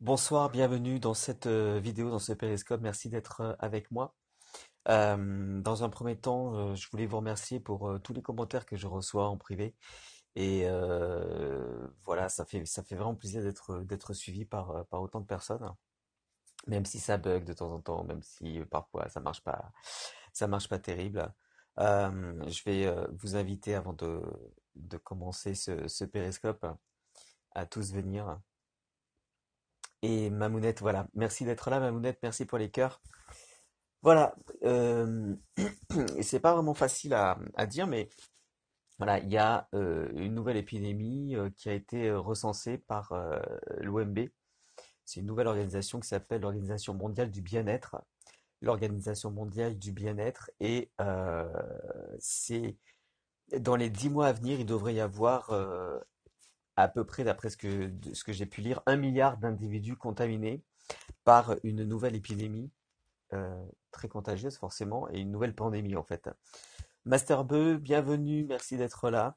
Bonsoir, bienvenue dans cette euh, vidéo, dans ce périscope. Merci d'être euh, avec moi. Euh, dans un premier temps, je voulais vous remercier pour tous les commentaires que je reçois en privé. Et voilà, ça fait, vraiment plaisir d'être, suivi par, autant de personnes. Même si ça bug de temps en temps, même si parfois ça marche pas, ça marche pas terrible. Je vais vous inviter avant de, de commencer ce, ce périscope à tous venir. Et Mamounette, voilà. Merci d'être là, Mamounette. Merci pour les cœurs. Voilà. Euh, c'est pas vraiment facile à, dire, mais voilà, il y a euh, une nouvelle épidémie euh, qui a été euh, recensée par l'OMB. C'est une nouvelle organisation qui s'appelle l'Organisation mondiale du bien-être. L'Organisation mondiale du bien-être. Et c'est dans les dix mois à venir, il devrait y avoir à peu près, d'après ce que, j'ai pu lire, un milliard d'individus contaminés par une nouvelle épidémie euh, très contagieuse forcément et une nouvelle pandémie en fait. Master Beu, bienvenue, merci d'être là.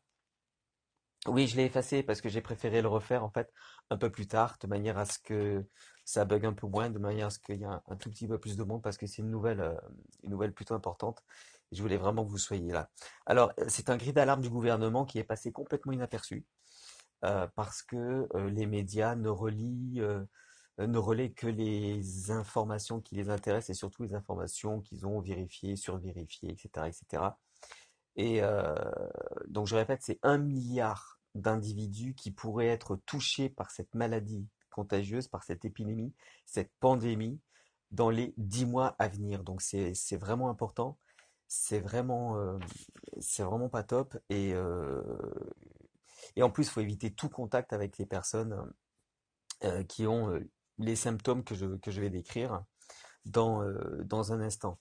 Oui, je l'ai effacé parce que j'ai préféré le refaire en fait un peu plus tard, de manière à ce que ça bug un peu moins, de manière à ce qu'il y ait un, tout petit peu plus de monde parce que c'est une nouvelle, euh, une nouvelle plutôt importante. Je voulais vraiment que vous soyez là. Alors, c'est un cri d'alarme du gouvernement qui est passé complètement inaperçu parce que euh, les médias ne relient, euh, que les informations qui les intéressent et surtout les informations qu'ils ont vérifiées, survérifiées, etc., etc. Et euh, donc je répète, c'est un milliard d'individus qui pourraient être touchés par cette maladie contagieuse, par cette épidémie, cette pandémie, dans les dix mois à venir. Donc c'est vraiment important, c'est vraiment euh, vraiment pas top. Et euh, et en plus, il faut éviter tout contact avec les personnes euh, qui ont euh, les symptômes que je que je vais décrire dans euh, dans un instant.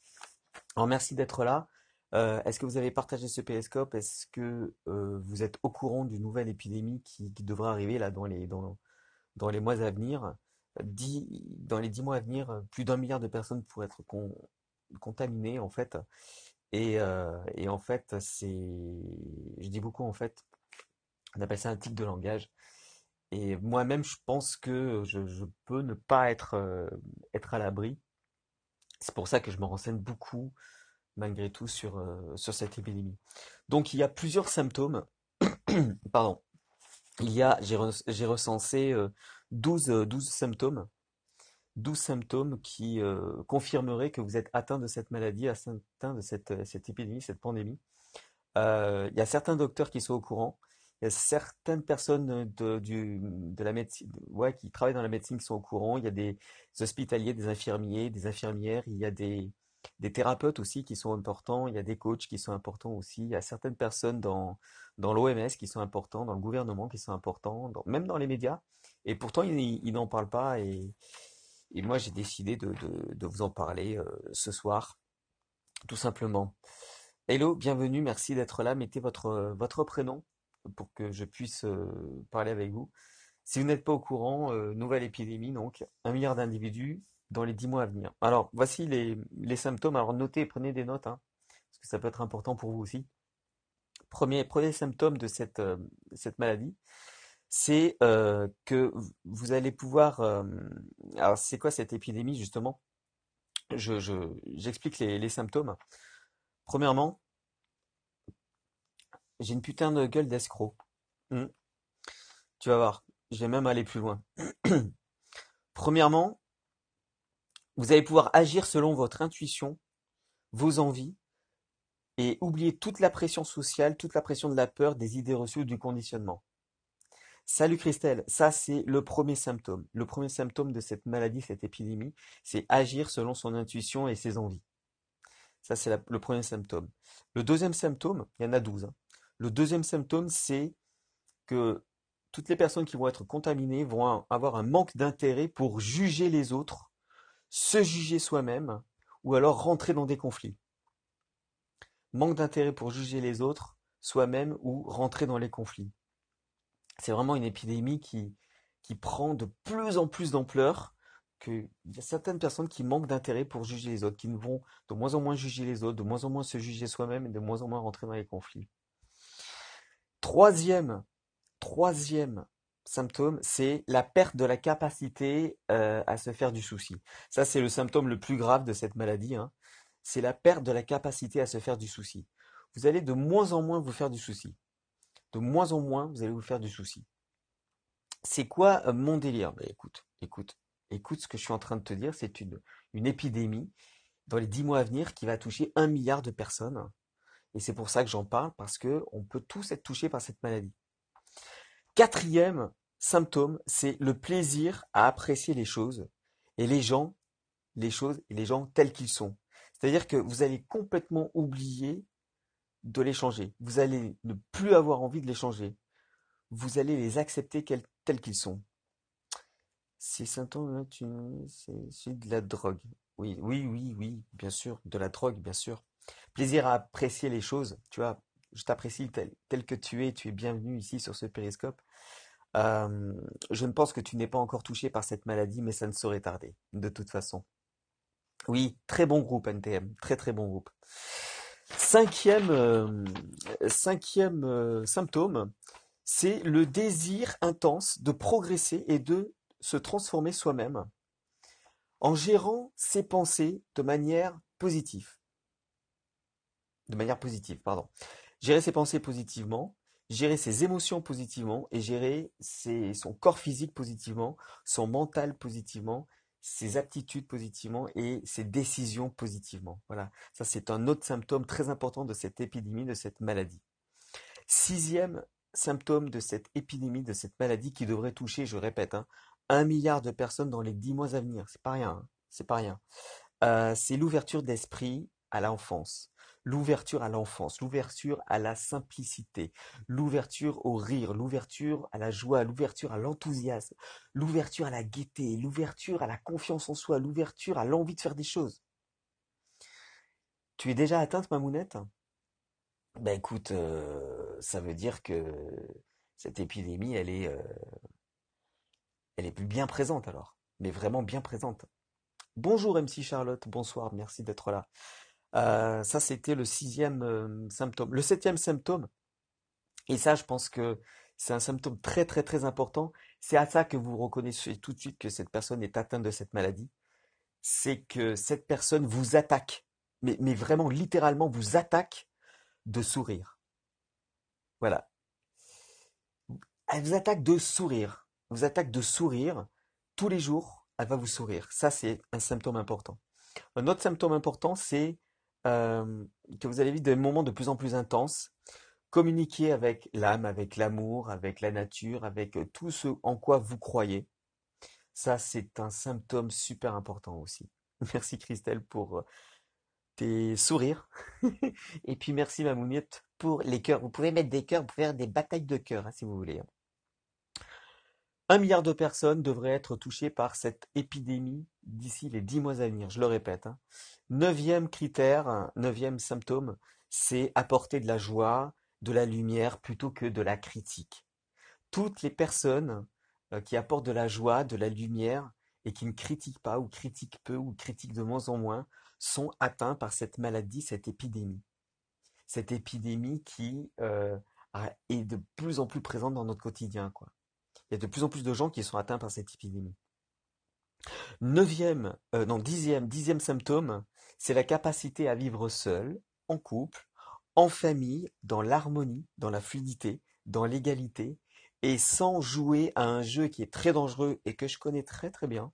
Alors merci d'être là. Euh, est-ce que vous avez partagé ce périscope? Est-ce que euh, vous êtes au courant d'une nouvelle épidémie qui, devrait arriver là dans les, dans, dans les mois à venir? Dix- dans les dix mois à venir, euh, plus d'un milliard de personnes pourraient être con- contaminées en fait. Et, euh, et en fait, c'est, je dis beaucoup en fait, on appelle ça un tic de langage. Et moi-même, je pense que je, peux ne pas être, euh, être à l'abri. C'est pour ça que je me renseigne beaucoup malgré tout sur, euh, sur cette épidémie. Donc il y a plusieurs symptômes. Pardon. Il y a, j'ai re- j'ai recensé euh, 12, euh, 12 symptômes. 12 symptômes qui confirmeraient que vous êtes atteint de cette maladie, atteint de cette, cette épidémie, cette pandémie. Il y a certains docteurs qui sont au courant. Il y a certaines personnes de, la médecine, ouais, qui travaillent dans la médecine qui sont au courant. Il y a des hospitaliers, des infirmiers, des infirmières. Il y a des, thérapeutes aussi qui sont importants. Il y a des coachs qui sont importants aussi. Il y a certaines personnes dans, l'OMS qui sont importants, dans le gouvernement qui sont importants, même dans les médias. Et pourtant, ils, n'en parlent pas. Et, moi, j'ai décidé de, vous en parler euh, ce soir, tout simplement. Hello, bienvenue, merci d'être là. Mettez votre prénom pour que je puisse euh, parler avec vous. Si vous n'êtes pas au courant, euh, nouvelle épidémie, donc un milliard d'individus dans les dix mois à venir. Alors, voici les, symptômes. Alors, notez, prenez des notes, hein, parce que ça peut être important pour vous aussi. Premier, symptôme de cette, euh, maladie, c'est que vous allez pouvoir... alors, c'est quoi cette épidémie, justement? Je, je, j'explique les, les symptômes. Premièrement, j'ai une putain de gueule d'escroc. Hmm, tu vas voir, je vais même aller plus loin. Premièrement, vous allez pouvoir agir selon votre intuition, vos envies, et oublier toute la pression sociale, toute la pression de la peur, des idées reçues ou du conditionnement. Salut Christelle, ça c'est le premier symptôme. Le premier symptôme de cette maladie, cette épidémie, c'est agir selon son intuition et ses envies. Ça c'est le premier symptôme. Le deuxième symptôme, il y en a 12. hein. Le deuxième symptôme, c'est que toutes les personnes qui vont être contaminées vont avoir un manque d'intérêt pour juger les autres, se juger soi-même, ou alors rentrer dans des conflits. Manque d'intérêt pour juger les autres, soi-même, ou rentrer dans les conflits. C'est vraiment une épidémie qui, qui prend de plus en plus d'ampleur, qu'il y a certaines personnes qui manquent d'intérêt pour juger les autres, qui vont de moins en moins juger les autres, de moins en moins se juger soi-même et de moins en moins rentrer dans les conflits. Troisième, symptôme, c'est la perte de la capacité euh, à se faire du souci. Ça, c'est le symptôme le plus grave de cette maladie. hein. C'est la perte de la capacité à se faire du souci. Vous allez de moins en moins vous faire du souci. De moins en moins, vous allez vous faire du souci. C'est quoi euh, mon délire? Ben, écoute, écoute, écoute ce que je suis en train de te dire. C'est une, une épidémie dans les dix mois à venir qui va toucher un milliard de personnes. Et c'est pour ça que j'en parle, parce que on peut tous être touchés par cette maladie. Quatrième symptôme, c'est le plaisir à apprécier les choses et les gens, les choses et les gens tels qu'ils sont. C'est-à-dire que vous allez complètement oublier de les changer. Vous allez ne plus avoir envie de les changer. Vous allez les accepter tels qu'ils sont. Ces symptômes-là, tu... c'est c'est de la drogue. Oui, oui, oui, oui, bien sûr, de la drogue, bien sûr. Plaisir à apprécier les choses. Tu vois, je t'apprécie tel, que tu es. Tu es bienvenu ici sur ce périscope. Je ne pense que tu n'es pas encore touché par cette maladie, mais ça ne saurait tarder, de toute façon. Oui, très bon groupe NTM, très très bon groupe. Cinquième, symptôme, c'est le désir intense de progresser et de se transformer soi-même en gérant ses pensées de manière positive. De manière positive, pardon. Gérer ses pensées positivement, gérer ses émotions positivement et gérer son corps physique positivement, son mental positivement, ses aptitudes positivement et ses décisions positivement. Voilà, ça c'est un autre symptôme très important de cette épidémie, de cette maladie. Sixième symptôme de cette épidémie, de cette maladie qui devrait toucher, je répète, hein, un milliard de personnes dans les dix mois à venir. C'est pas rien, hein, c'est pas rien. Euh, c'est l'ouverture d'esprit à l'enfance, l'ouverture à l'enfance, l'ouverture à la simplicité, l'ouverture au rire, l'ouverture à la joie, l'ouverture à l'enthousiasme, l'ouverture à la gaieté, l'ouverture à la confiance en soi, l'ouverture à l'envie de faire des choses. Tu es déjà atteinte, Mamounette? Ben écoute, euh, ça veut dire que cette épidémie, elle est, euh, elle est plus bien présente alors, mais vraiment bien présente. Bonjour MC Charlotte, bonsoir, merci d'être là. Euh, ça, c'était le sixième euh, symptôme. Le septième symptôme, et ça, je pense que c'est un symptôme très très très important. C'est à ça que vous reconnaissez tout de suite que cette personne est atteinte de cette maladie. C'est que cette personne vous attaque, mais, mais vraiment littéralement vous attaque de sourire. Voilà. Elle vous attaque de sourire. Elle vous attaque de sourire. Tous les jours, elle va vous sourire. Ça, c'est un symptôme important. Un autre symptôme important, c'est que vous allez vivre des moments de plus en plus intenses. Communiquer avec l'âme, avec l'amour, avec la nature, avec tout ce en quoi vous croyez. Ça, c'est un symptôme super important aussi. Merci Christelle pour tes sourires. Et puis merci Mamounette pour les cœurs. Vous pouvez mettre des cœurs, vous pouvez faire des batailles de cœurs hein, si vous voulez. Un milliard de personnes devraient être touchées par cette épidémie d'ici les dix mois à venir. Je le répète. hein. Neuvième critère, neuvième symptôme, c'est apporter de la joie, de la lumière plutôt que de la critique. Toutes les personnes euh, qui apportent de la joie, de la lumière et qui ne critiquent pas ou critiquent peu ou critiquent de moins en moins sont atteints par cette maladie, cette épidémie. Cette épidémie qui euh, est de plus en plus présente dans notre quotidien, quoi. Il y a de plus en plus de gens qui sont atteints par cette épidémie. Neuvième, euh, non, dixième, dixième symptôme, c'est la capacité à vivre seul, en couple, en famille, dans l'harmonie, dans la fluidité, dans l'égalité, et sans jouer à un jeu qui est très dangereux et que je connais très très bien,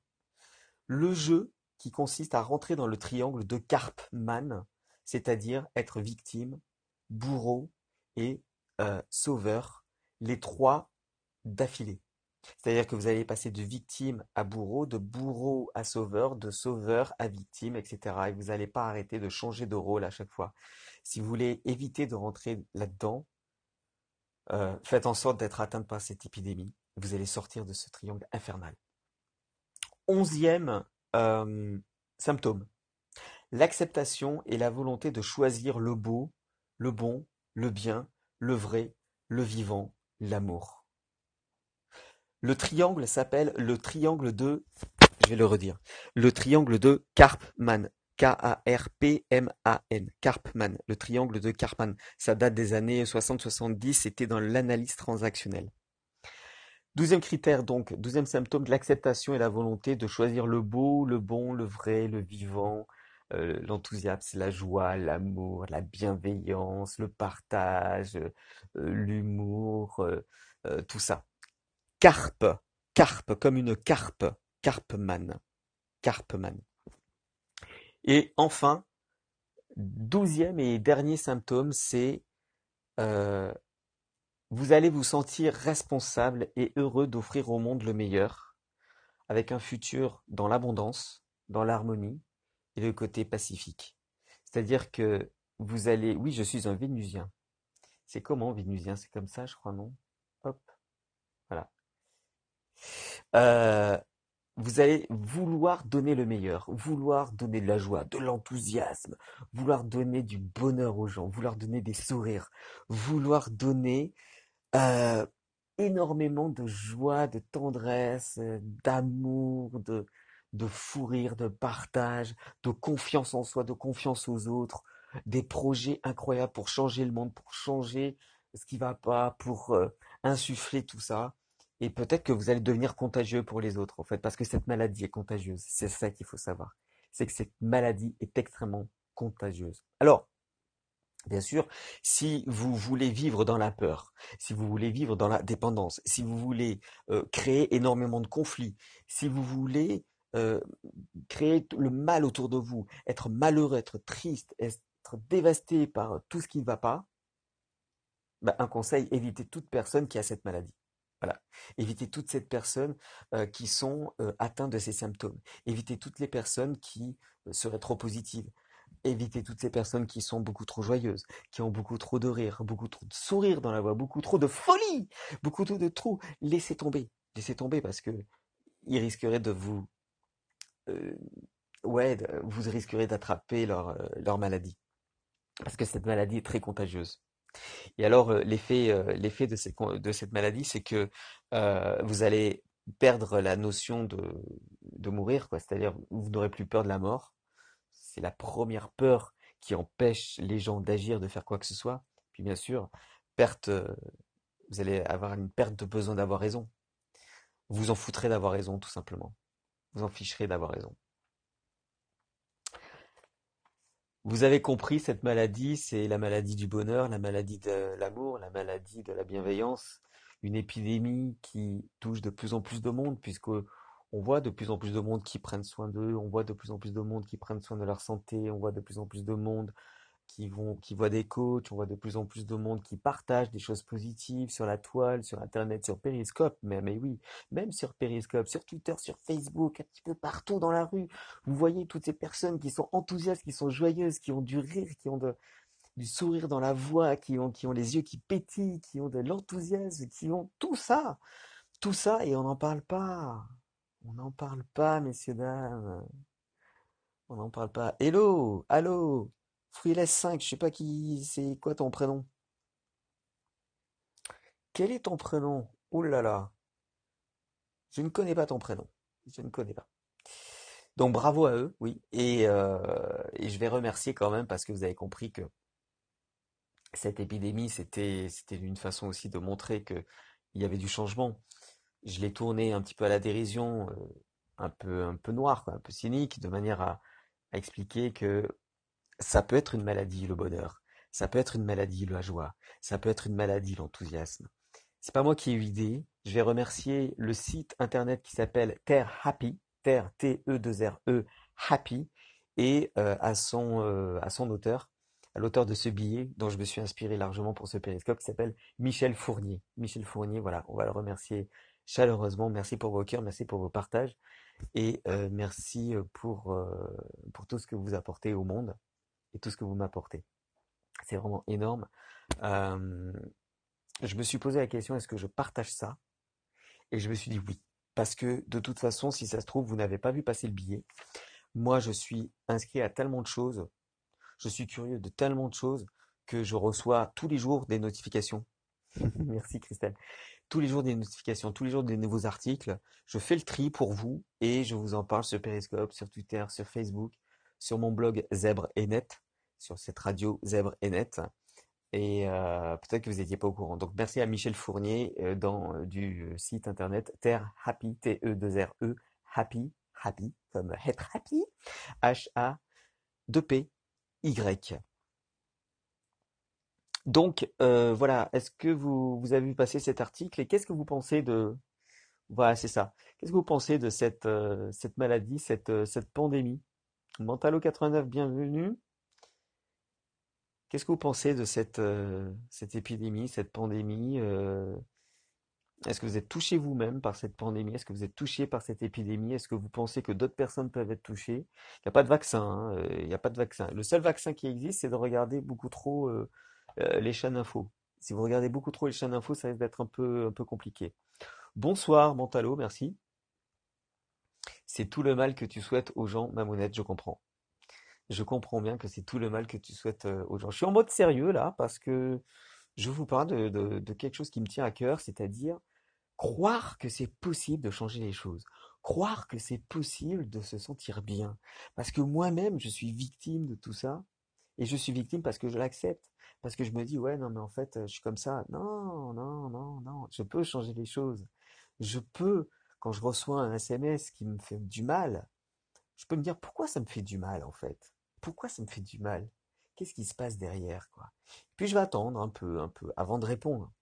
le jeu qui consiste à rentrer dans le triangle de Karpman, c'est-à-dire être victime, bourreau et euh, sauveur, les trois d'affilée. C'est-à-dire que vous allez passer de victime à bourreau, de bourreau à sauveur, de sauveur à victime, etc. Et vous n'allez pas arrêter de changer de rôle à chaque fois. Si vous voulez éviter de rentrer là-dedans, euh, faites en sorte d'être atteinte par cette épidémie. Vous allez sortir de ce triangle infernal. Onzième euh, symptôme, l'acceptation et la volonté de choisir le beau, le bon, le bien, le vrai, le vivant, l'amour. Le triangle s'appelle le triangle de, je vais le redire, le triangle de Karpman. K-A-R-P-M-A-N. Karpman. Le triangle de Karpman. Ça date des années 60-70. C'était dans l'analyse transactionnelle. Douzième critère, donc, douzième symptôme, l'acceptation et la volonté de choisir le beau, le bon, le vrai, le vivant, euh, l'enthousiasme, la joie, l'amour, la bienveillance, le partage, euh, l'humour, euh, tout ça. Carpe, carpe, comme une carpe, carpeman, carpeman. Et enfin, douzième et dernier symptôme, c'est vous allez vous sentir responsable et heureux d'offrir au monde le meilleur, avec un futur dans l'abondance, dans l'harmonie et le côté pacifique. C'est-à-dire que vous allez... Oui, je suis un Vénusien. C'est comment Vénusien? C'est comme ça, je crois, non? Euh, vous allez vouloir donner le meilleur, vouloir donner de la joie, de l'enthousiasme, vouloir donner du bonheur aux gens, vouloir donner des sourires, vouloir donner euh, énormément de joie, de tendresse, euh, d'amour, de, de fou rire, de partage, de confiance en soi, de confiance aux autres, des projets incroyables pour changer le monde, pour changer ce qui va pas, pour insuffler tout ça. Et peut-être que vous allez devenir contagieux pour les autres, en fait, parce que cette maladie est contagieuse. C'est ça qu'il faut savoir. C'est que cette maladie est extrêmement contagieuse. Alors, Bien sûr, si vous voulez vivre dans la peur, si vous voulez vivre dans la dépendance, si vous voulez euh, créer énormément de conflits, si vous voulez euh, créer le mal autour de vous, être malheureux, être triste, être dévasté par tout ce qui ne va pas, bah, un conseil, évitez toute personne qui a cette maladie. Voilà. Évitez toutes ces personnes euh, qui sont atteintes de ces symptômes. Évitez toutes les personnes qui seraient trop positives. Évitez toutes ces personnes qui sont beaucoup trop joyeuses, qui ont beaucoup trop de rire, beaucoup trop de sourire dans la voix, beaucoup trop de folie, beaucoup trop de trop. Laissez tomber, laissez tomber parce que ils risqueraient de vous, euh, ouais, vous risquerez d'attraper euh, leur maladie parce que cette maladie est très contagieuse. Et alors euh, l'effet, l'effet de, cette, de maladie, c'est que vous allez perdre la notion de, mourir. C'est-à-dire vous n'aurez plus peur de la mort c'est la première peur qui empêche les gens d'agir, de faire quoi que ce soit. Puis bien sûr, perte, euh, vous allez avoir une perte de besoin d'avoir raison. Vous en foutrez d'avoir raison, tout simplement. Vous en ficherez d'avoir raison. Vous avez compris, cette maladie, c'est la maladie du bonheur, la maladie de l'amour, la maladie de la bienveillance, une épidémie qui touche de plus en plus de monde, puisque on voit de plus en plus de monde qui prennent soin d'eux, on voit de plus en plus de monde qui prennent soin de leur santé, on voit de plus en plus de monde qui vont, qui voient des coachs, on voit de plus en plus de monde qui partagent des choses positives sur la toile, sur Internet, sur Periscope, mais, mais oui, même sur Periscope, sur Twitter, sur Facebook, un petit peu partout dans la rue. Vous voyez toutes ces personnes qui sont enthousiastes, qui sont joyeuses, qui ont du rire, qui ont du sourire dans la voix, qui ont, qui ont les yeux qui pétillent, qui ont de l'enthousiasme, qui ont tout ça. Tout ça, et on n'en parle pas. On n'en parle pas, messieurs, dames. On n'en parle pas. Hello, allô, Freeless 5, je sais pas qui, c'est quoi ton prénom Quel est ton prénom? Oh là là. Je ne connais pas ton prénom. Je ne connais pas. Donc bravo à eux, oui. Et, euh, je vais remercier quand même parce que vous avez compris que cette épidémie, c'était c'était une façon aussi de montrer que il y avait du changement je l'ai tourné un petit peu à la dérision, euh, un peu, un peu noir, un peu cynique, de manière à, expliquer que ça peut être une maladie, le bonheur. Ça peut être une maladie, la joie. Ça peut être une maladie, l'enthousiasme. C'est pas moi qui ai eu l'idée. Je vais remercier le site internet qui s'appelle Terre Happy, Terre T-E-2-R-E, Happy, et euh, à, son, euh, à son auteur, à l'auteur de ce billet dont je me suis inspiré largement pour ce périscope qui s'appelle Michel Fournier. Michel Fournier, voilà, on va le remercier chaleureusement. Merci pour vos cœurs, merci pour vos partages et euh, merci euh, pour, euh, pour tout ce que vous apportez au monde et tout ce que vous m'apportez. C'est vraiment énorme. je me suis posé la question, est-ce que je partage ça? Et je me suis dit oui. Parce que de toute façon, si ça se trouve, vous n'avez pas vu passer le billet. Moi, je suis inscrit à tellement de choses. Je suis curieux de tellement de choses que je reçois tous les jours des notifications. Merci Christelle tous les jours des notifications, tous les jours des nouveaux articles. Je fais le tri pour vous et je vous en parle sur Periscope, sur Twitter, sur Facebook, sur mon blog Zèbre et Net, sur cette radio Zèbre et Net. Et euh, peut-être que vous n'étiez pas au courant. Donc merci à Michel Fournier euh, dans euh, du site internet Terre Happy T E 2 R E Happy Happy comme être happy H A 2 P Y. Donc voilà, est-ce que vous vous avez vu passer cet article et qu'est-ce que vous pensez de voilà, c'est ça. Qu'est-ce que vous pensez de cette cette maladie, cette cette pandémie? Mentalo 89, bienvenue. Qu'est-ce que vous pensez de cette, euh, épidémie, cette pandémie? euh, est-ce que vous êtes touché vous-même par cette pandémie? Est-ce que vous êtes touché par cette épidémie? Est-ce que vous pensez que d'autres personnes peuvent être touchées? Il n'y a pas de vaccin, hein, euh, il n'y a pas de vaccin. Le seul vaccin qui existe, c'est de regarder beaucoup trop les chaînes info. Si vous regardez beaucoup trop les chaînes info, ça risque d'être un peu, un peu compliqué. Bonsoir, Mentalo, merci. C'est tout le mal que tu souhaites aux gens, Mamounette, je comprends. Je comprends bien que c'est tout le mal que tu souhaites euh, aux gens. Je suis en mode sérieux là parce que je vous parle de, de- quelque chose qui me tient à cœur, c'est-à-dire croire que c'est possible de changer les choses, croire que c'est possible de se sentir bien. Parce que moi-même, je suis victime de tout ça et je suis victime parce que je l'accepte. Parce que je me dis, ouais, non, mais en fait, euh, je suis comme ça. Non, non, non, non, je peux changer les choses. Je peux, quand je reçois un SMS qui me fait du mal, je peux me dire pourquoi ça me fait du mal en fait? Pourquoi ça me fait du mal? Qu'est-ce qui se passe derrière, quoi? Puis je vais attendre un peu, un peu, avant de répondre.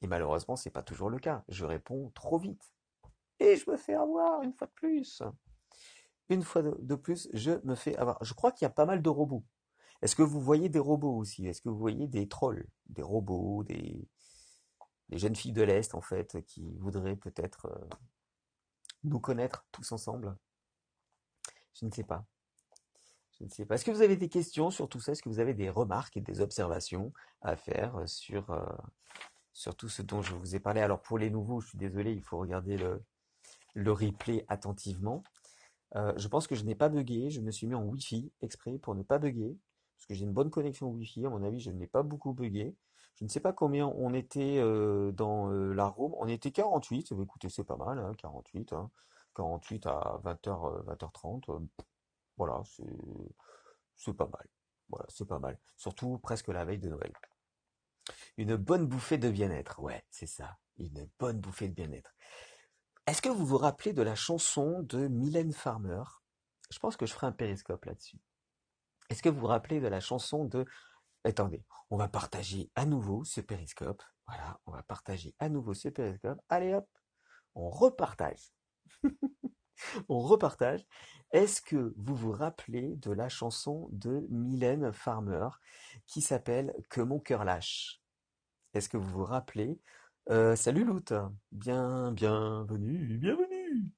Et malheureusement, c'est pas toujours le cas. Je réponds trop vite. Et je me fais avoir une fois de plus. Une fois de plus, je me fais avoir. Je crois qu'il y a pas mal de robots. Est-ce que vous voyez des robots aussi? Est-ce que vous voyez des trolls, des robots, des, des jeunes filles de l'Est en fait, qui voudraient peut-être euh, nous connaître tous ensemble? Je ne sais pas. Je ne sais pas. Est-ce que vous avez des questions sur tout ça? Est-ce que vous avez des remarques et des observations à faire euh, sur, euh, sur tout ce dont je vous ai parlé? Alors pour les nouveaux, je suis désolé, il faut regarder le, le replay attentivement. Euh, je pense que je n'ai pas bugué. Je me suis mis en Wi-Fi exprès pour ne pas bugger. Parce que j'ai une bonne connexion Wi-Fi. À mon avis, je n'ai pas beaucoup bugué. Je ne sais pas combien on était euh, dans euh, la room. On était 48. Eh bien, Écoutez, c'est pas mal, hein, 48. hein. 48 à 20h, 20h30. euh, voilà, c'est c'est pas mal. Voilà, c'est pas mal. Surtout presque la veille de Noël. Une bonne bouffée de bien-être. Ouais, c'est ça. Une bonne bouffée de bien-être. Est-ce que vous vous rappelez de la chanson de Mylène Farmer? Je pense que je ferai un périscope là-dessus. Est-ce que vous vous rappelez de la chanson de... Attendez, on va partager à nouveau ce périscope. Voilà, on va partager à nouveau ce périscope. Allez hop, on repartage. On repartage. Est-ce que vous vous rappelez de la chanson de Mylène Farmer qui s'appelle Que mon cœur lâche? Est-ce que vous vous rappelez? Euh, salut Lout, bien, bienvenue, bienvenue.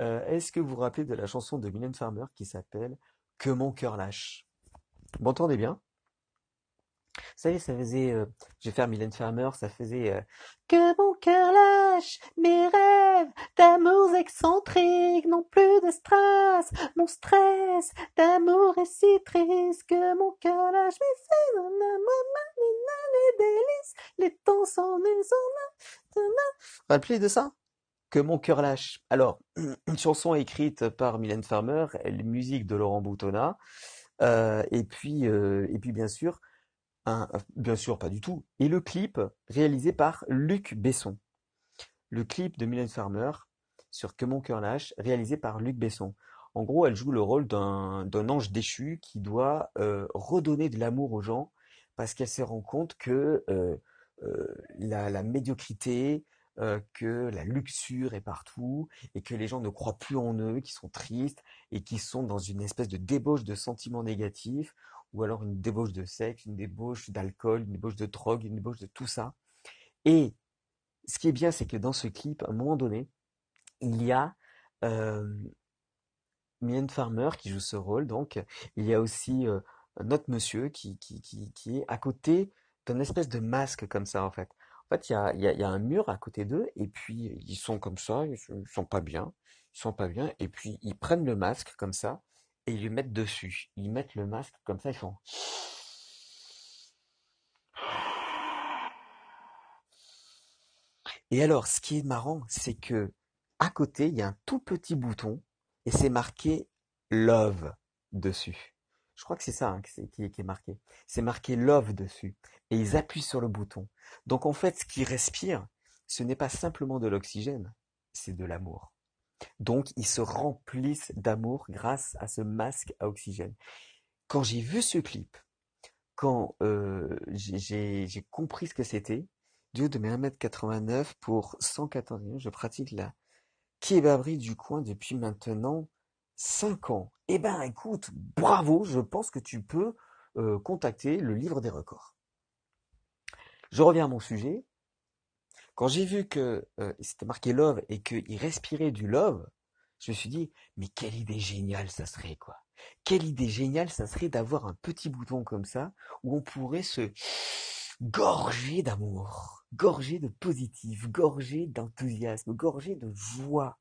Euh, est-ce que vous vous rappelez de la chanson de Mylène Farmer qui s'appelle Que mon cœur lâche? Vous m'entendez bien? Vous savez, ça faisait, euh, je vais faire Mylène Farmer, ça faisait euh, Que mon cœur lâche mes rêves d'amours excentriques, non plus de stress, mon stress d'amour est si triste que mon cœur lâche mes faits, les délices, les temps s'en est Rappelez de ça? Que mon cœur lâche. Alors, une chanson écrite par Mylène Farmer, elle, musique de Laurent Boutonnat, euh, et puis, euh, et puis bien sûr, un, bien sûr, pas du tout. Et le clip réalisé par Luc Besson. Le clip de Mylène Farmer sur Que mon cœur lâche, réalisé par Luc Besson. En gros, elle joue le rôle d'un ange déchu qui doit euh, redonner de l'amour aux gens parce qu'elle se rend compte que euh, euh, la, la médiocrité, euh, que la luxure est partout et que les gens ne croient plus en eux, qui sont tristes et qui sont dans une espèce de débauche de sentiments négatifs ou alors une débauche de sexe, une débauche d'alcool, une débauche de drogue, une débauche de tout ça. Et ce qui est bien, c'est que dans ce clip, à un moment donné, il y a euh, Mylène Farmer qui joue ce rôle, donc il y a aussi euh, un autre monsieur qui, qui, qui, est à côté d'un espèce de masque comme ça en fait. En fait, il y a, y y a un mur à côté d'eux et puis ils sont comme ça, ils sont pas bien, ils sont pas bien et puis ils prennent le masque comme ça et ils le mettent dessus. Ils mettent le masque comme ça, ils font Et alors, ce qui est marrant, c'est que à côté, il y a un tout petit bouton et c'est marqué Love dessus. Je crois que c'est ça hein, qui, est, qui est marqué. C'est marqué love dessus. Et ils appuient sur le bouton. Donc en fait, ce qu'ils respirent, ce n'est pas simplement de l'oxygène, c'est de l'amour. Donc ils se remplissent d'amour grâce à ce masque à oxygène. Quand j'ai vu ce clip, quand euh, j'ai compris ce que c'était, du haut de mes 1m89 pour 114 ans, je pratique la kebaberie du coin depuis maintenant 5 ans. Eh ben écoute, bravo, je pense que tu peux euh, contacter le livre des records. Je reviens à mon sujet. Quand j'ai vu que euh, c'était marqué love et qu'il respirait du love, je me suis dit, mais quelle idée géniale ça serait, quoi. Quelle idée géniale ça serait d'avoir un petit bouton comme ça où on pourrait se gorger d'amour, gorger de positif, gorger d'enthousiasme, gorger de joie.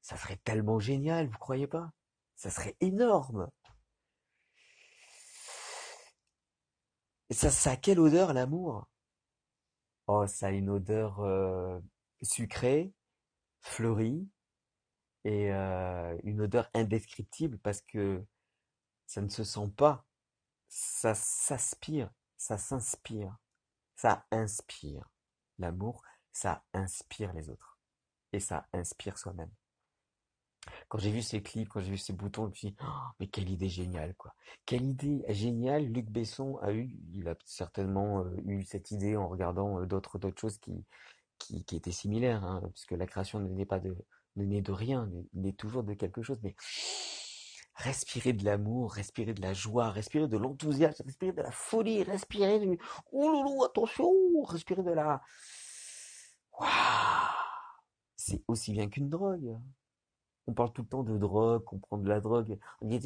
Ça serait tellement génial, vous croyez pas? Ça serait énorme. Ça, ça a quelle odeur l'amour? Oh, ça a une odeur euh, sucrée, fleurie, et euh, une odeur indescriptible parce que ça ne se sent pas, ça s'aspire, ça s'inspire, ça inspire. L'amour, ça inspire les autres et ça inspire soi-même. Quand j'ai vu ces clips, quand j'ai vu ces boutons, je me suis dit, oh, mais quelle idée géniale, quoi. Quelle idée géniale Luc Besson a eu. Il a certainement euh, eu cette idée en regardant euh, d'autres d'autres choses qui, qui, étaient similaires, hein, puisque la création ne naît pas de, ne naît de rien, naît toujours de quelque chose, mais respirer de l'amour, respirer de la joie, respirer de l'enthousiasme, respirer de la folie, respirer du ouloulou, attention, respirer de la waouh, c'est aussi bien qu'une drogue. On parle tout le temps de drogue, on prend de la drogue. On dit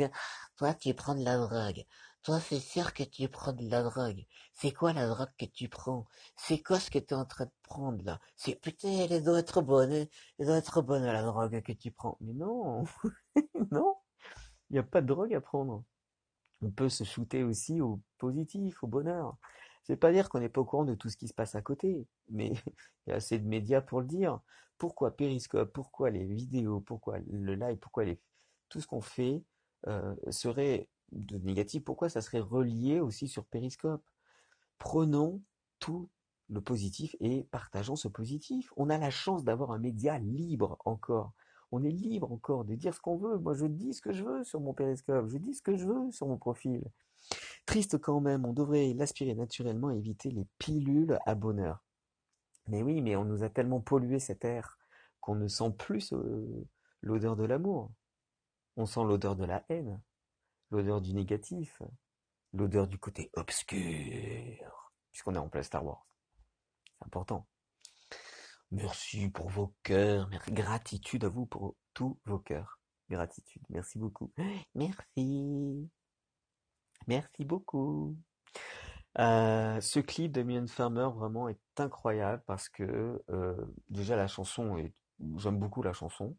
toi tu prends de la drogue. Toi c'est sûr que tu prends de la drogue. C'est quoi la drogue que tu prends? C'est quoi ce que tu es en train de prendre là? C'est putain, elle doit être bonne, elle doit être bonne la drogue que tu prends. Mais non, non, il n'y a pas de drogue à prendre. On peut se shooter aussi au positif, au bonheur. C'est pas dire qu'on n'est pas au courant de tout ce qui se passe à côté, mais il y a assez de médias pour le dire. Pourquoi Periscope Pourquoi les vidéos Pourquoi le live Pourquoi les... tout ce qu'on fait euh, serait de négatif Pourquoi ça serait relié aussi sur Periscope? Prenons tout le positif et partageons ce positif. On a la chance d'avoir un média libre encore. On est libre encore de dire ce qu'on veut. Moi, je dis ce que je veux sur mon périscope. Je dis ce que je veux sur mon profil. Triste quand même, on devrait l'aspirer naturellement et éviter les pilules à bonheur. Mais oui, mais on nous a tellement pollué cet air qu'on ne sent plus l'odeur de l'amour. On sent l'odeur de la haine, l'odeur du négatif, l'odeur du côté obscur, puisqu'on est en plein Star Wars. C'est important. Merci pour vos cœurs, gratitude à vous pour tous vos cœurs. Gratitude, merci beaucoup. Merci. Merci beaucoup. Euh, ce clip de Mylène Farmer vraiment est incroyable parce que euh, déjà la chanson j'aime beaucoup la chanson.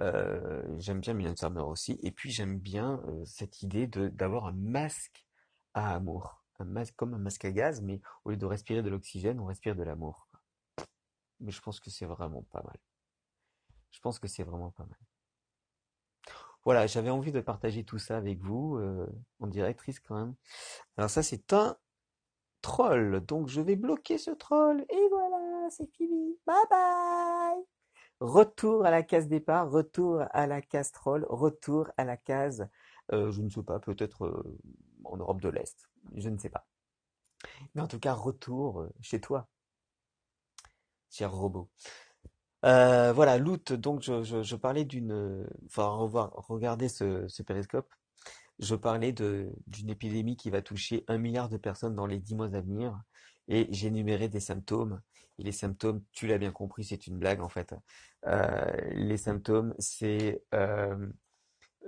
Euh, j'aime bien Mylène Farmer aussi et puis j'aime bien cette idée d'avoir un masque à amour, comme un masque à gaz, mais au lieu de respirer de l'oxygène, on respire de l'amour. Mais je pense que c'est vraiment pas mal. Je pense que c'est vraiment pas mal. Voilà, j'avais envie de partager tout ça avec vous, euh, en directrice quand même. Alors ça, c'est un troll. Donc je vais bloquer ce troll. Et voilà, c'est fini. Bye bye Retour à la case départ, retour à la case troll, retour à la case, euh, je ne sais pas, peut-être euh, en Europe de l'Est. Je ne sais pas. Mais en tout cas, retour chez toi, cher robot. Euh, voilà, loot. Donc, je, parlais d'une, enfin, revoir, regarder ce, ce périscope. Je parlais d'une épidémie qui va toucher un milliard de personnes dans les dix mois à venir, et j'ai énuméré des symptômes. Et les symptômes, tu l'as bien compris, c'est une blague en fait. Euh, les symptômes, c'est euh,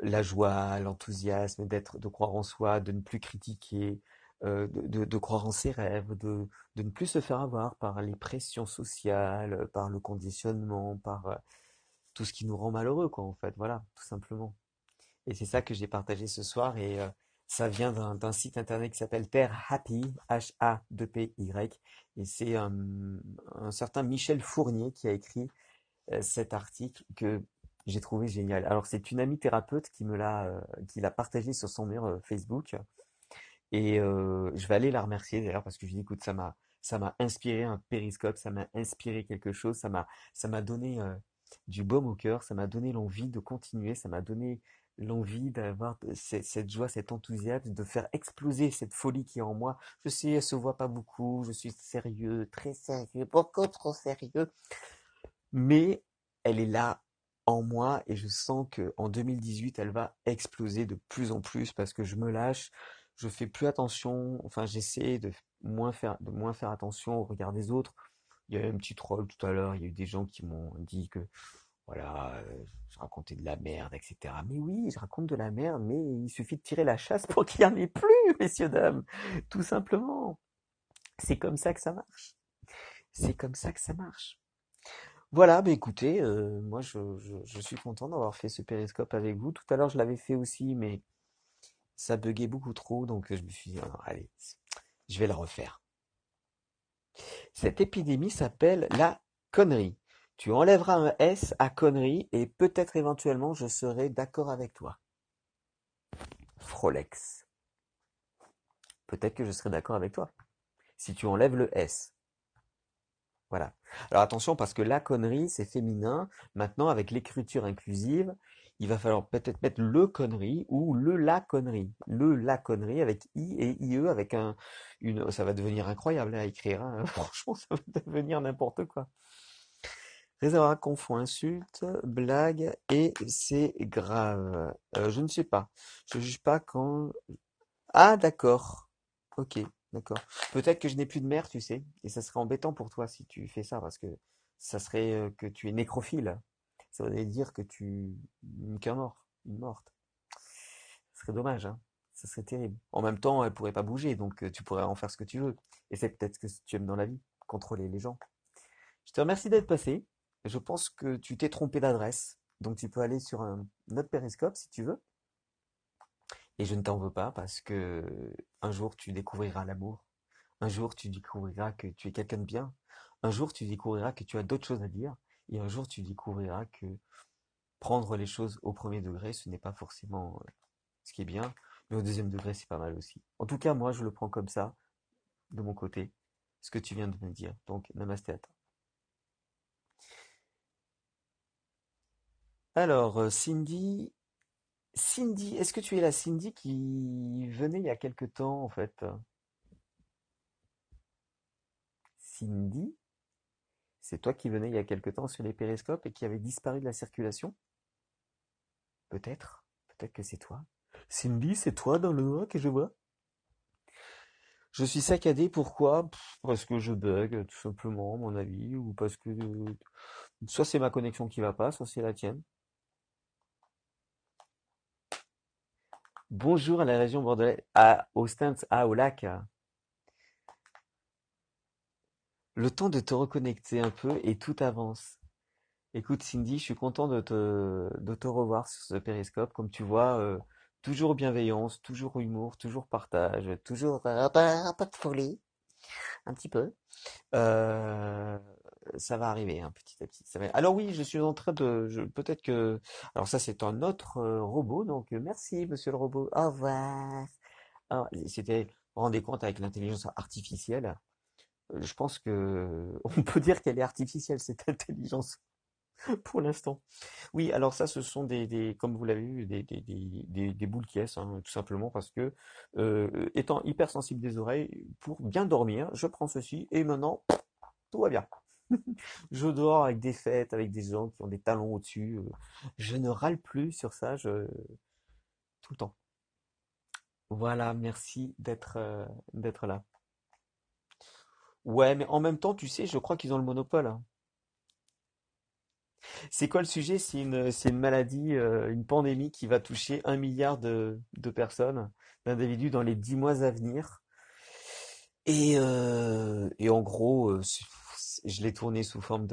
la joie, l'enthousiasme, d'être, de croire en soi, de ne plus critiquer, euh, de, croire en ses rêves, de, ne plus se faire avoir par les pressions sociales, par le conditionnement, par euh, tout ce qui nous rend malheureux, quoi, en fait. Voilà, tout simplement. Et c'est ça que j'ai partagé ce soir et euh, ça vient d'un site internet qui s'appelle Terre Happy, H-A-2-P-Y. Et c'est un, un certain Michel Fournier qui a écrit cet article que j'ai trouvé génial. Alors c'est une amie thérapeute qui me l'a euh, qui l'a partagé sur son mur euh, Facebook et je vais aller la remercier d'ailleurs parce que je dis écoute ça m'a ça m'a inspiré un périscope, ça m'a inspiré quelque chose, ça m'a ça m'a donné du baume au cœur, ça m'a donné l'envie de continuer, ça m'a donné l'envie d'avoir cette joie, cet enthousiasme, de faire exploser cette folie qui est en moi. Je sais, elle se voit pas beaucoup, je suis sérieux, très sérieux, beaucoup trop sérieux, mais elle est là en moi et je sens que en 2018, elle va exploser de plus en plus parce que je me lâche, je fais plus attention, enfin j'essaie de moins faire de moins faire attention au regard des autres. Il y a eu un petit troll tout à l'heure, il y a eu des gens qui m'ont dit que voilà, euh, je racontais de la merde, etc. Mais oui, je raconte de la merde, mais il suffit de tirer la chasse pour qu'il n'y en ait plus, messieurs, dames. Tout simplement. C'est comme ça que ça marche. C'est comme ça que ça marche. Voilà, bah écoutez, euh, moi je, je, je suis content d'avoir fait ce périscope avec vous. Tout à l'heure je l'avais fait aussi, mais ça buguait beaucoup trop, donc je me suis dit, Ah, allez, je vais le refaire. Cette épidémie s'appelle la connerie. Tu enlèveras un S à connerie et peut-être éventuellement je serai d'accord avec toi. Frolex. Peut-être que je serai d'accord avec toi. Si tu enlèves le S. Voilà. Alors attention parce que la connerie, c'est féminin. Maintenant, avec l'écriture inclusive, il va falloir peut-être mettre le connerie ou le la connerie. Le la connerie avec I et IE avec un, une, ça va devenir incroyable à écrire. hein. Franchement, ça va devenir n'importe quoi. Réservoir confond insulte, blague et c'est grave. Euh, je ne sais pas. Je juge pas quand. Ah, d'accord. Ok, d'accord. Peut-être que je n'ai plus de mère, tu sais, et ça serait embêtant pour toi si tu fais ça, parce que ça serait euh, que tu es nécrophile. Ça voudrait dire que tu qu'un mort, une morte. Ce serait dommage, hein. Ça serait terrible. En même temps, elle pourrait pas bouger, donc euh, tu pourrais en faire ce que tu veux. Et c'est peut-être ce que tu aimes dans la vie, contrôler les gens. Je te remercie d'être passé. Je pense que tu t'es trompé d'adresse, donc tu peux aller sur un autre périscope si tu veux. Et je ne t'en veux pas parce que un jour tu découvriras l'amour. Un jour tu découvriras que tu es quelqu'un de bien. Un jour tu découvriras que tu as d'autres choses à dire. Et un jour tu découvriras que prendre les choses au premier degré, ce n'est pas forcément euh, ce qui est bien, mais au deuxième degré, c'est pas mal aussi. En tout cas, moi, je le prends comme ça, de mon côté, ce que tu viens de me dire. Donc, namasté à toi. Alors, euh, Cindy, Cindy, est-ce que tu es la Cindy qui venait il y a quelque temps, en fait? Cindy, c'est toi qui venais il y a quelque temps sur les périscopes et qui avait disparu de la circulation? Peut-être, peut-être que c'est toi. Cindy, c'est toi dans le noir que je vois? Je suis saccadé, pourquoi? Parce que je bug, tout simplement, à mon avis, ou parce que soit c'est ma connexion qui va pas, soit c'est la tienne. Bonjour à la région bordelaise, à, au Stintz, à, au lac. Le temps de te reconnecter un peu et tout avance. Écoute, Cindy, je suis content de te, de te revoir sur ce périscope. Comme tu vois, euh, toujours bienveillance, toujours humour, toujours partage, toujours euh, peu de folie, un petit peu. Euh, ça va arriver, hein, petit à petit. Ça va- Alors oui, je suis en train de, je- peut-être que, alors ça c'est un autre euh, robot, donc merci Monsieur le robot. Au revoir. C'était, rendez compte avec l'intelligence artificielle, je pense que on peut dire qu'elle est artificielle cette intelligence pour l'instant. Oui, alors ça, ce sont des, des comme vous l'avez vu, des, des, des, des, boules qui hein, tout simplement parce que euh, étant hypersensible des oreilles, pour bien dormir, je prends ceci et maintenant tout va bien. Je dors avec des fêtes, avec des gens qui ont des talons au-dessus. euh, Je ne râle plus sur ça, je tout le temps. Voilà, merci d'être euh, d'être là. Ouais, mais en même temps, tu sais, je crois qu'ils ont le monopole. C'est quoi le sujet? C'est une, maladie, euh, une pandémie qui va toucher un milliard de, personnes, d'individus dans les dix mois à venir. Et, euh, en gros, euh, je l'ai tourné sous forme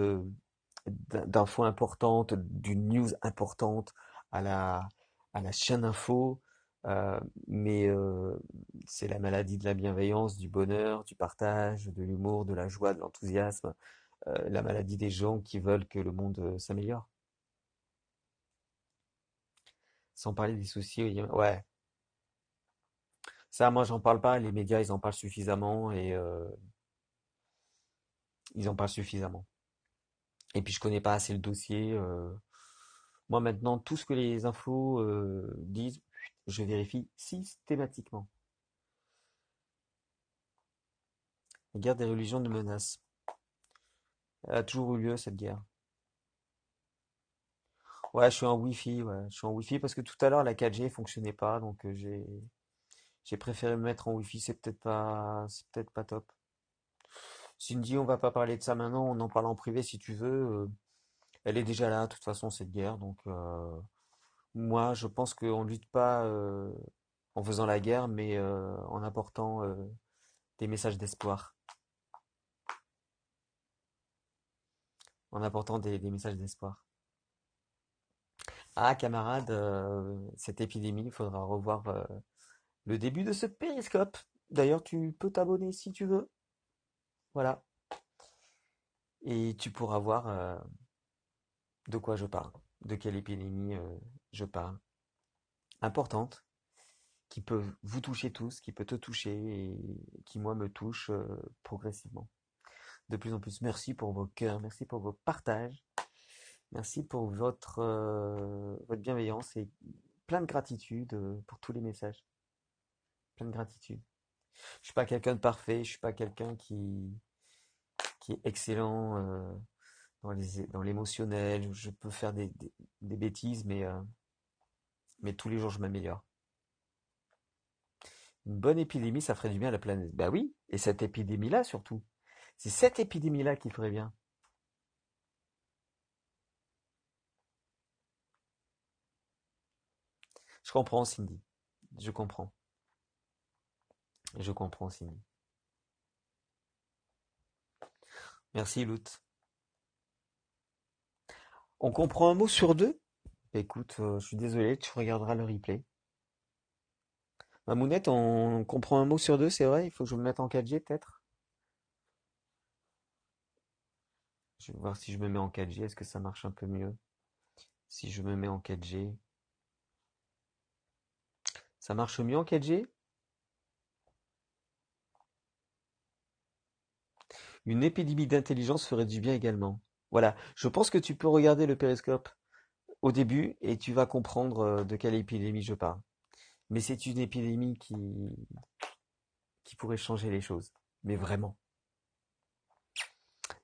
d'infos importantes, d'une news importante à la à la chaîne info. Euh, mais euh, c'est la maladie de la bienveillance, du bonheur, du partage, de l'humour, de la joie, de l'enthousiasme. euh, la maladie des gens qui veulent que le monde s'améliore. Sans parler des soucis. Ouais. Ça, moi, j'en parle pas. Les médias, ils en parlent suffisamment et ils en parlent suffisamment. Et puis, je connais pas assez le dossier. Moi, maintenant, tout ce que les infos disent, je vérifie systématiquement. La guerre des religions de menace. Elle a toujours eu lieu, cette guerre. Ouais, je suis en Wi-Fi, ouais. Je suis en Wi-Fi parce que tout à l'heure, la 4G fonctionnait pas, donc euh, j'ai j'ai préféré me mettre en Wi-Fi. C'est peut-être pas, c'est peut-être pas top. Cindy, on va pas parler de ça maintenant, on en parle en privé si tu veux. euh, elle est déjà là, de toute façon, cette guerre, donc euh, moi, je pense qu'on lutte pas euh, en faisant la guerre, mais euh, en apportant euh, des messages d'espoir. En apportant des, des messages d'espoir. Ah, camarade, euh, cette épidémie, il faudra revoir le début de ce périscope. D'ailleurs, tu peux t'abonner si tu veux. Voilà. Et tu pourras voir de quoi je parle, de quelle épidémie je parle. Importante, qui peut vous toucher tous, qui peut te toucher et qui, moi, me touche euh, progressivement. De plus en plus. Merci pour vos cœurs, merci pour vos partages, merci pour votre, euh, bienveillance et plein de gratitude euh, pour tous les messages. Plein de gratitude. Je suis pas quelqu'un de parfait, je suis pas quelqu'un qui, est excellent dans les, dans l'émotionnel. Je peux faire des, bêtises, mais, mais tous les jours je m'améliore. Une bonne épidémie, ça ferait du bien à la planète. Bah oui, et cette épidémie-là surtout. C'est cette épidémie-là qui ferait bien. Je comprends, Cindy. Je comprends. Je comprends, Cindy. Merci, Lout. On comprend un mot sur deux? Écoute, euh, je suis désolé, tu regarderas le replay. Mamounette, on comprend un mot sur deux, c'est vrai? Il faut que je me mette en 4G peut-être? Je vais voir si je me mets en 4G, est-ce que ça marche un peu mieux? Si je me mets en 4G, ça marche mieux en 4G? Une épidémie d'intelligence ferait du bien également. Voilà, je pense que tu peux regarder le périscope au début et tu vas comprendre euh, de quelle épidémie je parle. Mais c'est une épidémie qui, pourrait changer les choses. Mais vraiment.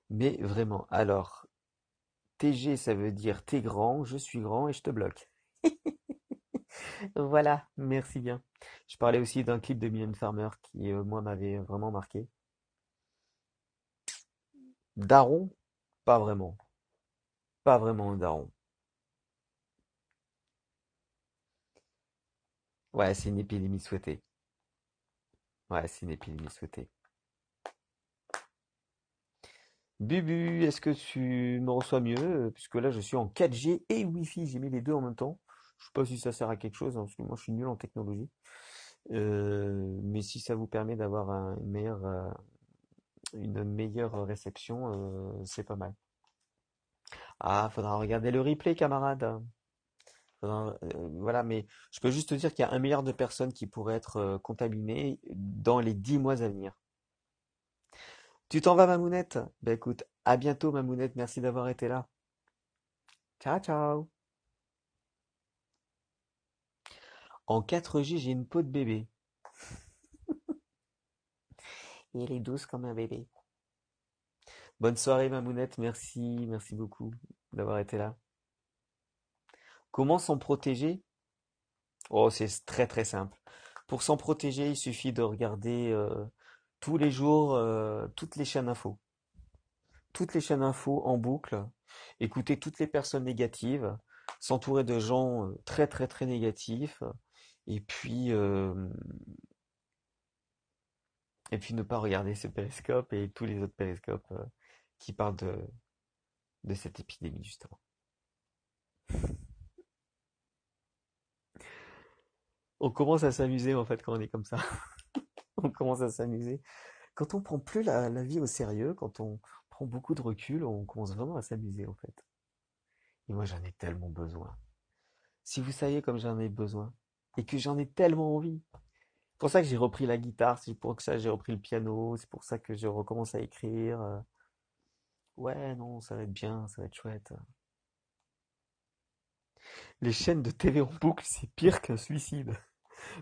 Mais vraiment. Alors, TG, ça veut dire t'es grand, je suis grand et je te bloque. Voilà, merci bien. Je parlais aussi d'un clip de Mylène Farmer qui, euh, moi, m'avait vraiment marqué. Daron? Pas vraiment. Pas vraiment daron. Ouais, c'est une épidémie souhaitée. Ouais, c'est une épidémie souhaitée. Bubu, est-ce que tu me reçois mieux? Puisque là, je suis en 4G et Wi-Fi. J'ai mis les deux en même temps. Je sais pas si ça sert à quelque chose, hein, parce que moi, je suis nul en technologie. Euh, mais si ça vous permet d'avoir un- une meilleure, euh, une meilleure réception, euh, c'est pas mal. Ah, faudra regarder le replay, camarade. Euh, voilà, mais je peux juste te dire qu'il y a un milliard de personnes qui pourraient être euh, contaminées dans les dix mois à venir. Tu t'en vas, Mamounette? Ben écoute, à bientôt, Mamounette. Merci d'avoir été là. Ciao, ciao. En 4G, j'ai une peau de bébé. Et elle est douce comme un bébé. Bonne soirée, Mamounette. Merci, merci beaucoup d'avoir été là. Comment s'en protéger? Oh, c'est très très simple. Pour s'en protéger, il suffit de regarder euh, tous les jours euh, toutes les chaînes infos. Toutes les chaînes infos en boucle, écouter toutes les personnes négatives, s'entourer de gens euh, très très très négatifs, et puis et puis ne pas regarder ce périscope et tous les autres périscopes qui parlent de, de cette épidémie justement. On commence à s'amuser en fait quand on est comme ça. On commence à s'amuser. Quand on prend plus la, vie au sérieux, quand on prend beaucoup de recul, on commence vraiment à s'amuser en fait. Et moi j'en ai tellement besoin. Si vous saviez comme j'en ai besoin et que j'en ai tellement envie. C'est pour ça que j'ai repris la guitare, c'est pour ça que j'ai repris le piano, c'est pour ça que je recommence à écrire. euh. Ouais, non, ça va être bien, ça va être chouette. Les chaînes de TV en boucle, c'est pire qu'un suicide.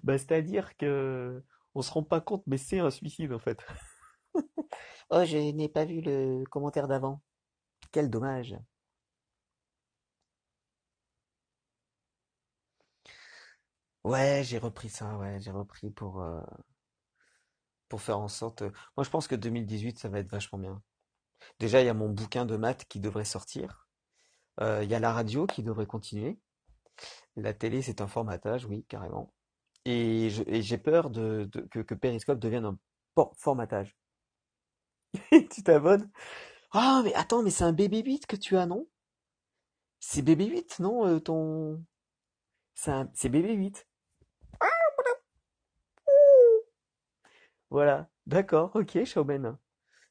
Bah, c'est-à-dire que on se rend pas compte, mais c'est un suicide en fait. Oh, je n'ai pas vu le commentaire d'avant. Quel dommage. Ouais, j'ai repris ça, ouais, j'ai repris pour, euh, faire en sorte. euh, Moi, je pense que 2018, ça va être vachement bien. Déjà, il y a mon bouquin de maths qui devrait sortir. Euh, il y a la radio qui devrait continuer. La télé, c'est un formatage, oui, carrément. Et j'ai peur que, Periscope devienne un formatage. Tu t'abonnes? Ah, mais attends, mais c'est un BB-8 que tu as, non? C'est BB-8, non, euh, ton... C'est c'est BB-8. Voilà. D'accord, ok, Shauben.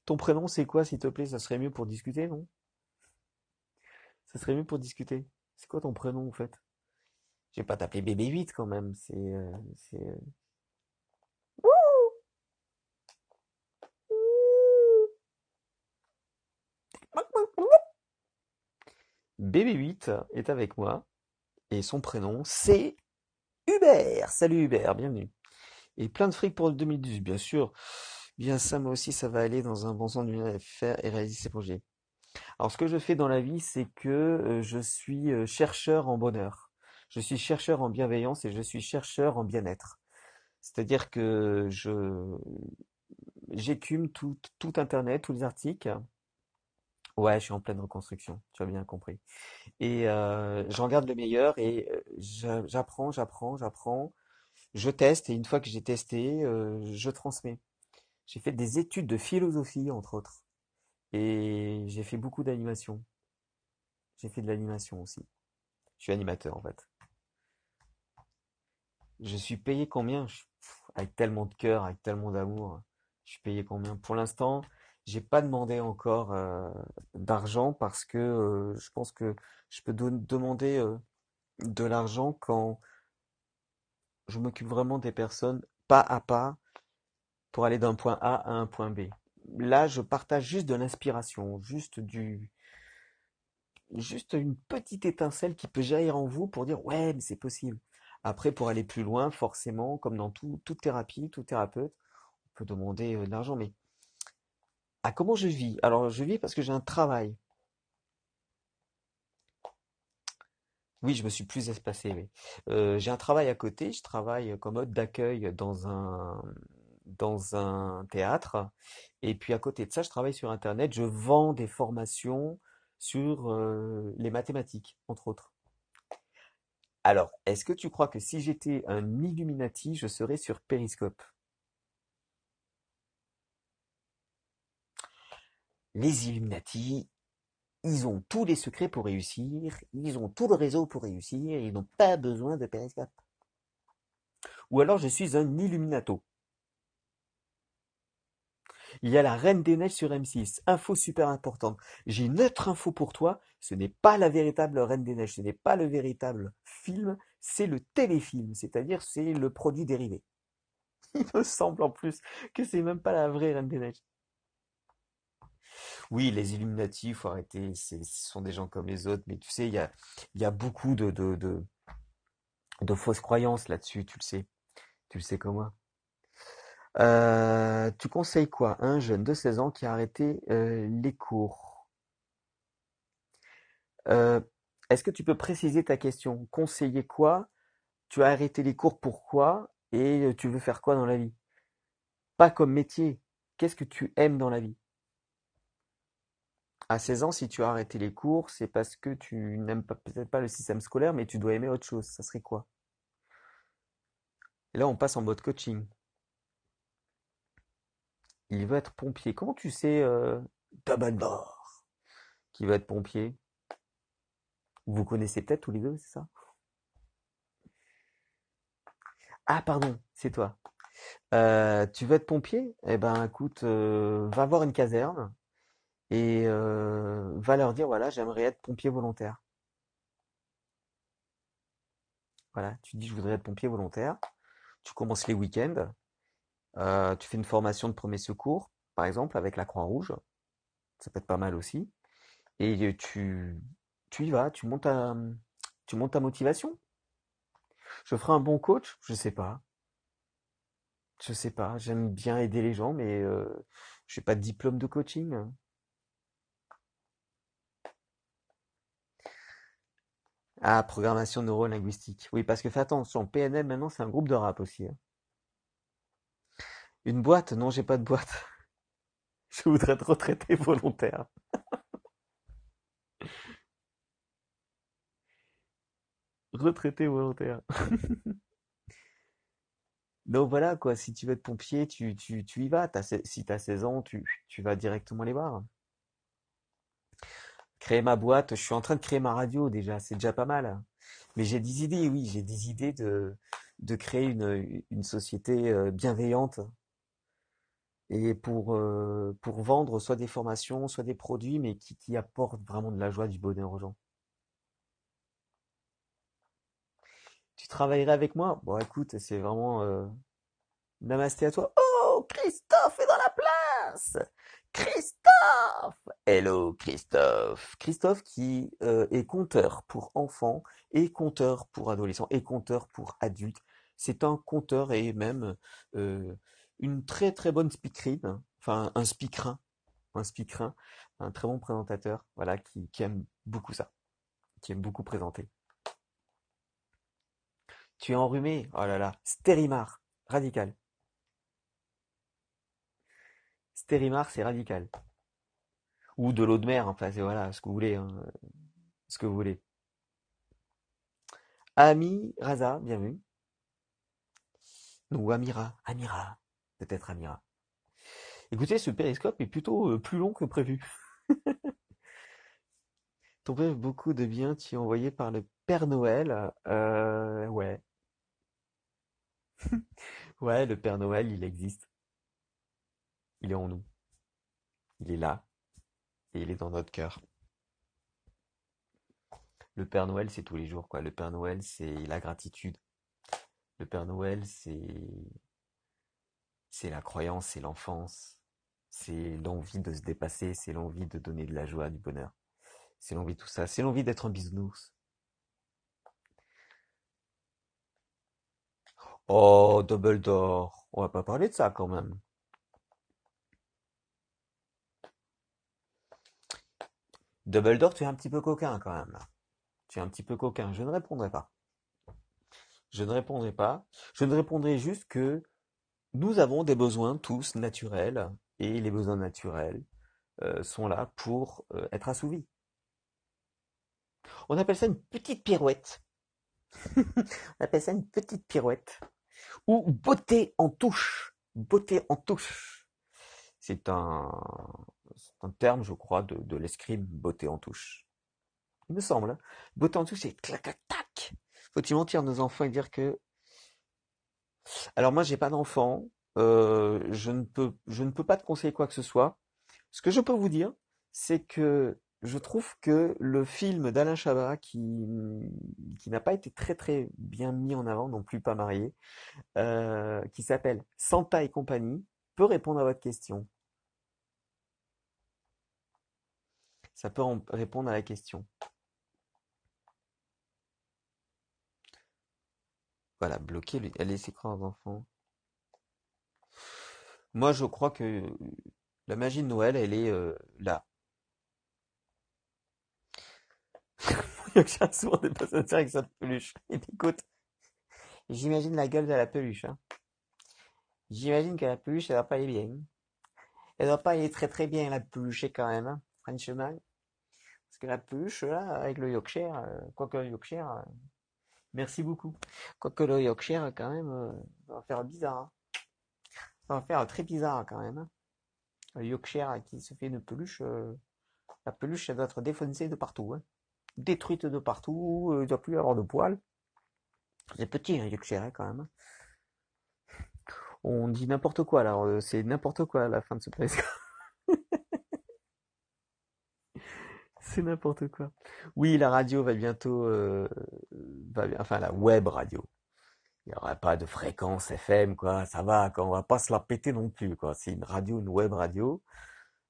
Ton prénom, c'est quoi, s'il te plaît? Ça serait mieux pour discuter, non? Ça serait mieux pour discuter. C'est quoi ton prénom, en fait? Je vais pas t'appeler BB-8 quand même. C'est... euh, euh, BB8 est avec moi et son prénom c'est Hubert. Salut Hubert, bienvenue. Et plein de fric pour le 2018, bien sûr. Bien ça, moi aussi, ça va aller dans un bon sens du faire et réaliser ses projets. Alors, ce que je fais dans la vie, c'est que euh, je suis chercheur en bonheur. Je suis chercheur en bienveillance et je suis chercheur en bien-être. C'est-à-dire que je j'écume tout, Internet, tous les articles. Ouais, je suis en pleine reconstruction, tu as bien compris. Et euh, j'en garde le meilleur et euh, j'a- j'apprends, j'apprends, j'apprends. Je teste et une fois que j'ai testé, euh, je transmets. J'ai fait des études de philosophie, entre autres. Et j'ai fait beaucoup d'animation. J'ai fait de l'animation aussi. Je suis animateur en fait. Je suis payé combien? Avec tellement de cœur, avec tellement d'amour. Je suis payé combien? Pour l'instant, j'ai pas demandé encore euh, d'argent parce que euh, je pense que je peux demander euh, de l'argent quand je m'occupe vraiment des personnes pas à pas pour aller d'un point A à un point B. Là, je partage juste de l'inspiration, juste du, juste une petite étincelle qui peut jaillir en vous pour dire ouais, mais c'est possible. Après, pour aller plus loin, forcément, comme dans tout, toute thérapie, tout thérapeute, on peut demander euh, de l'argent. Mais à comment je vis? Alors, je vis parce que j'ai un travail. Oui, je me suis plus espacé, oui. Euh, j'ai un travail à côté, je travaille comme hôte d'accueil dans un, dans un théâtre. Et puis à côté de ça, je travaille sur Internet, je vends des formations sur euh, les mathématiques, entre autres. Alors, est-ce que tu crois que si j'étais un Illuminati, je serais sur Periscope? Les Illuminati, ils ont tous les secrets pour réussir, ils ont tout le réseau pour réussir, ils n'ont pas besoin de Periscope. Ou alors je suis un Illuminato. Il y a la Reine des Neiges sur M6. Info super importante. J'ai une autre info pour toi. Ce n'est pas la véritable Reine des Neiges. Ce n'est pas le véritable film. C'est le téléfilm. C'est-à-dire, c'est le produit dérivé. Il me semble en plus que c'est même pas la vraie Reine des Neiges. Oui, les Illuminati, il faut arrêter. Ce sont des gens comme les autres. Mais tu sais, il y a, beaucoup de fausses croyances là-dessus. Tu le sais. Tu le sais comme moi. Euh, tu conseilles quoi? Un jeune de 16 ans qui a arrêté euh, les cours. Euh, est-ce que tu peux préciser ta question? Conseiller quoi? Tu as arrêté les cours pourquoi? Et tu veux faire quoi dans la vie? Pas comme métier. Qu'est-ce que tu aimes dans la vie? À 16 ans, si tu as arrêté les cours, c'est parce que tu n'aimes peut-être pas le système scolaire, mais tu dois aimer autre chose. Ça serait quoi? Là, on passe en mode coaching. Il veut être pompier. Comment tu sais, euh, qui veut être pompier? Vous connaissez peut-être tous les deux, c'est ça? Ah, pardon, c'est toi. Euh, tu veux être pompier? Eh ben, écoute, euh, va voir une caserne et euh, va leur dire, voilà, j'aimerais être pompier volontaire. Voilà, tu dis je voudrais être pompier volontaire. Tu commences les week-ends. Euh, tu fais une formation de premier secours, par exemple, avec la Croix-Rouge. Ça peut être pas mal aussi. Et tu, tu y vas, tu montes ta, motivation. Je ferai un bon coach? Je sais pas. Je sais pas. J'aime bien aider les gens, mais euh, je n'ai pas de diplôme de coaching. Ah, programmation neuro-linguistique. Oui, parce que fais attention, PNL maintenant c'est un groupe de rap aussi. hein. Une boîte? Non, j'ai pas de boîte. Je voudrais être retraité volontaire. Retraité volontaire. Donc voilà quoi, si tu veux être pompier, tu, y vas. Si tu as 16 ans, tu, vas directement les voir. Créer ma boîte, je suis en train de créer ma radio déjà, c'est déjà pas mal. Mais j'ai des idées, oui, j'ai des idées de, créer une, une société euh, bienveillante et pour, euh, pour vendre soit des formations, soit des produits, mais qui, qui apportent vraiment de la joie, du bonheur aux gens. Tu travaillerais avec moi? Bon, écoute, c'est vraiment euh, namasté à toi. Oh, Christophe est dans la place! Christophe! Hello, Christophe. Christophe qui euh, est conteur pour enfants et conteur pour adolescents et conteur pour adultes. C'est un conteur et même euh, une très très bonne speakerine, enfin un speakerin, un speakerin, un très bon présentateur, voilà, qui, aime beaucoup ça, qui aime beaucoup présenter. Tu es enrhumé? Oh là là, Stérimar, radical. Stérimar, c'est radical. Ou de l'eau de mer, enfin, c'est voilà, ce que vous voulez, hein, ce que vous voulez. Ami Raza, bienvenue. Ou Amira, Amira, peut-être Amira. Écoutez, ce périscope est plutôt euh, plus long que prévu. Ton père, beaucoup de bien tu es envoyé par le Père Noël. Euh, ouais, ouais, le Père Noël, il existe. Il est en nous. Il est là et il est dans notre cœur. Le Père Noël, c'est tous les jours, quoi. Le Père Noël, c'est la gratitude. Le Père Noël, c'est c'est la croyance, c'est l'enfance, c'est l'envie de se dépasser, c'est l'envie de donner de la joie, du bonheur. C'est l'envie de tout ça, c'est l'envie d'être un bisounours. Oh, Dumbledore, on va pas parler de ça quand même. Dumbledore, tu es un petit peu coquin quand même. Tu es un petit peu coquin. Je ne répondrai pas. Je ne répondrai pas. Je ne répondrai juste que nous avons des besoins tous naturels et les besoins naturels euh, sont là pour euh, être assouvis. On appelle ça une petite pirouette. On appelle ça une petite pirouette. Ou beauté en touche. Beauté en touche. C'est un, terme, je crois, de, de l'escrime, beauté en touche. Il me semble. hein. Beauté en touche, c'est clac, clac, tac. Faut-il mentir à nos enfants et dire que... Alors moi, j'ai pas d'enfant. Euh, je ne peux, pas te conseiller quoi que ce soit. Ce que je peux vous dire, c'est que je trouve que le film d'Alain Chabat, qui, n'a pas été très très bien mis en avant, non plus pas marié, euh, qui s'appelle Santa et compagnie, peut répondre à votre question. Ça peut répondre à la question. Voilà, bloquer, les- laisser croire aux enfants? Moi, je crois que la magie de Noël, elle est euh, là. Il a que souvent des avec sa peluche. Et écoute, j'imagine la gueule de la peluche. Hein. J'imagine que la peluche, elle va pas aller bien. Elle va pas aller très très bien, la peluche, quand même, hein. Parce que la peluche, là, avec le Yorkshire, euh, quoique le Yorkshire, euh, merci beaucoup. Quoique le Yorkshire, quand même, euh, va faire bizarre. hein. Ça va faire très bizarre, quand même. hein. Le Yorkshire qui se fait une peluche, euh, la peluche, elle doit être défoncée de partout. Hein. Détruite de partout, euh, il doit plus avoir de poils. C'est petit, un Yorkshire, quand même. On dit n'importe quoi, alors euh, c'est n'importe quoi la fin de ce podcast. C'est n'importe quoi. Oui, la radio va bientôt, euh, enfin la web radio. Il n'y aura pas de fréquence FM, quoi. Ça va, quoi. On va pas se la péter non plus, quoi. C'est une radio, une web radio,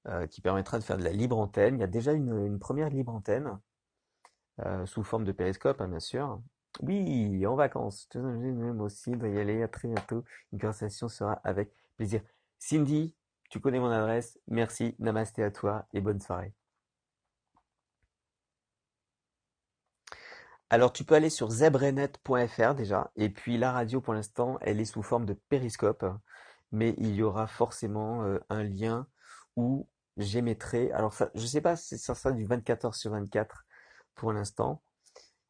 euh, qui permettra de faire de la libre antenne. Il y a déjà une, première libre antenne, euh, sous forme de périscope, hein, bien sûr. Oui, en vacances. Moi aussi, il doit y aller. À très bientôt. Une conversation sera avec plaisir. Cindy, tu connais mon adresse. Merci. Namasté à toi et bonne soirée. Alors, tu peux aller sur zebrenet.fr déjà, et puis la radio pour l'instant, elle est sous forme de périscope, mais il y aura forcément euh, un lien où j'émettrai. Alors, ça, je sais pas si ça sera du 24 heures sur 24 pour l'instant.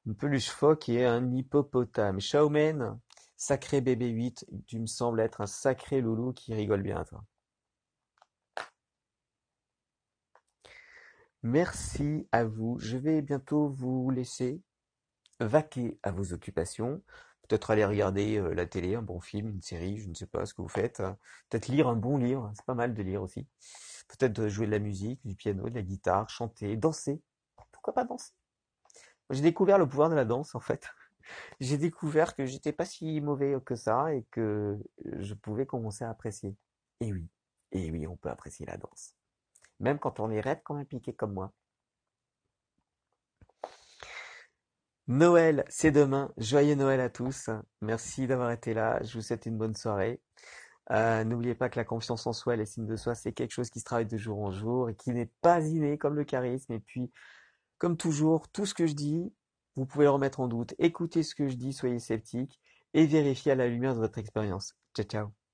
Une peluche phoque et un hippopotame. Showman, sacré bébé 8, tu me sembles être un sacré loulou qui rigole bien, toi. Merci à vous. Je vais bientôt vous laisser. Vaquer à vos occupations, peut-être aller regarder euh, la télé, un bon film, une série, je ne sais pas ce que vous faites, peut-être lire un bon livre, c'est pas mal de lire aussi, peut-être euh, jouer de la musique, du piano, de la guitare, chanter, danser, pourquoi pas danser? J'ai découvert le pouvoir de la danse en fait. J'ai découvert que j'étais pas si mauvais que ça et que je pouvais commencer à apprécier. Et oui, et oui, on peut apprécier la danse. Même quand on est raide comme un piqué comme moi. Noël, c'est demain. Joyeux Noël à tous. Merci d'avoir été là. Je vous souhaite une bonne soirée. Euh, n'oubliez pas que la confiance en soi, l'estime de soi, c'est quelque chose qui se travaille de jour en jour et qui n'est pas inné comme le charisme. Et puis, comme toujours, tout ce que je dis, vous pouvez le remettre en doute. Écoutez ce que je dis, soyez sceptiques et vérifiez à la lumière de votre expérience. Ciao, ciao.